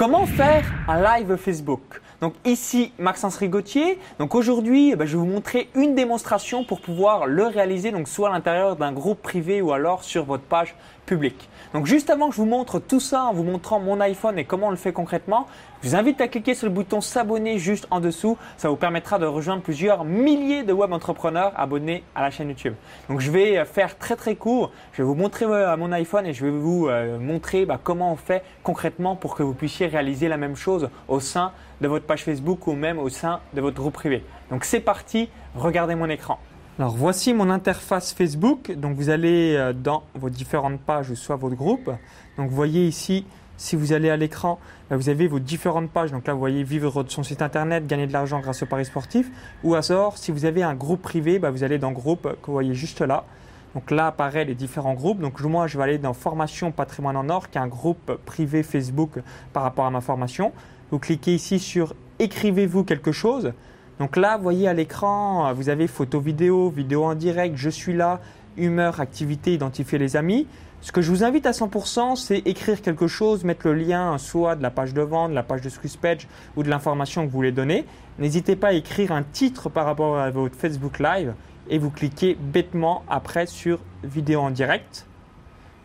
comment faire un live Facebook? Donc ici Maxence Rigotier. Donc aujourd'hui, eh ben, je vais vous montrer une démonstration pour pouvoir le réaliser donc soit à l'intérieur d'un groupe privé ou alors sur votre page publique. Donc juste avant que je vous montre tout ça en vous montrant mon iPhone et comment on le fait concrètement, je vous invite à cliquer sur le bouton s'abonner juste en dessous. Ça vous permettra de rejoindre plusieurs milliers de web entrepreneurs abonnés à la chaîne YouTube. Donc je vais faire très très court. Je vais vous montrer euh, mon iPhone et je vais vous euh, montrer bah, comment on fait concrètement pour que vous puissiez réaliser la même chose au sein de votre page Facebook ou même au sein de votre groupe privé. Donc c'est parti, regardez mon écran. Alors voici mon interface Facebook. Donc vous allez euh, dans vos différentes pages soit votre groupe. Donc vous voyez ici si vous allez à l'écran, bah, vous avez vos différentes pages. Donc là, vous voyez vivre son site internet, gagner de l'argent grâce au paris sportif. Ou sort, si vous avez un groupe privé, bah, vous allez dans groupe que vous voyez juste là. Donc là apparaissent les différents groupes. Donc moi, je vais aller dans formation patrimoine en or, qui est un groupe privé Facebook par rapport à ma formation. Vous cliquez ici sur écrivez-vous quelque chose. Donc là, vous voyez à l'écran, vous avez photo vidéo, vidéo en direct, je suis là, humeur, activité, identifier les amis. Ce que je vous invite à 100%, c'est écrire quelque chose, mettre le lien soit de la page de vente, de la page de Swiss Page ou de l'information que vous voulez donner. N'hésitez pas à écrire un titre par rapport à votre Facebook Live et vous cliquez bêtement après sur vidéo en direct.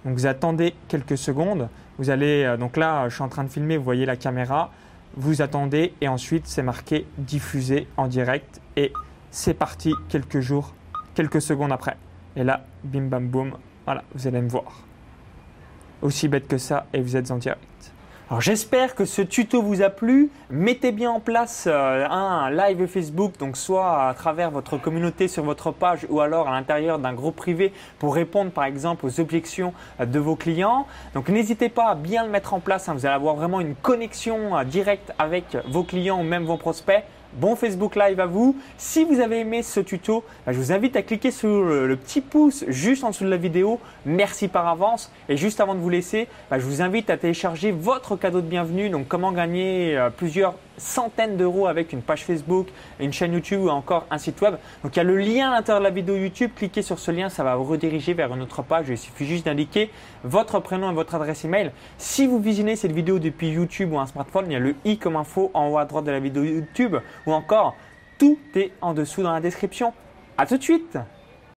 Donc vous attendez quelques secondes. Vous allez euh, donc là, je suis en train de filmer, vous voyez la caméra. Vous attendez et ensuite c'est marqué diffuser en direct et c'est parti quelques jours, quelques secondes après. Et là, bim bam boum, voilà, vous allez me voir. Aussi bête que ça, et vous êtes en direct. Alors j'espère que ce tuto vous a plu. Mettez bien en place euh, un live Facebook, donc soit à travers votre communauté sur votre page ou alors à l'intérieur d'un groupe privé pour répondre par exemple aux objections euh, de vos clients. Donc n'hésitez pas à bien le mettre en place. Hein. Vous allez avoir vraiment une connexion euh, directe avec vos clients ou même vos prospects. Bon Facebook Live à vous. Si vous avez aimé ce tuto, bah, je vous invite à cliquer sur le, petit pouce juste en dessous de la vidéo. Merci par avance. Et juste avant de vous laisser, bah, je vous invite à télécharger votre cadeau de bienvenue. Donc comment gagner euh, plusieurs centaines d'euros avec une page Facebook, une chaîne YouTube ou encore un site web. Donc il y a le lien à l'intérieur de la vidéo YouTube. Cliquez sur ce lien, ça va vous rediriger vers une autre page. Il suffit juste d'indiquer votre prénom et votre adresse email. Si vous visionnez cette vidéo depuis YouTube ou un smartphone, il y a le i comme info en haut à droite de la vidéo YouTube ou encore tout est en dessous dans la description. À tout de suite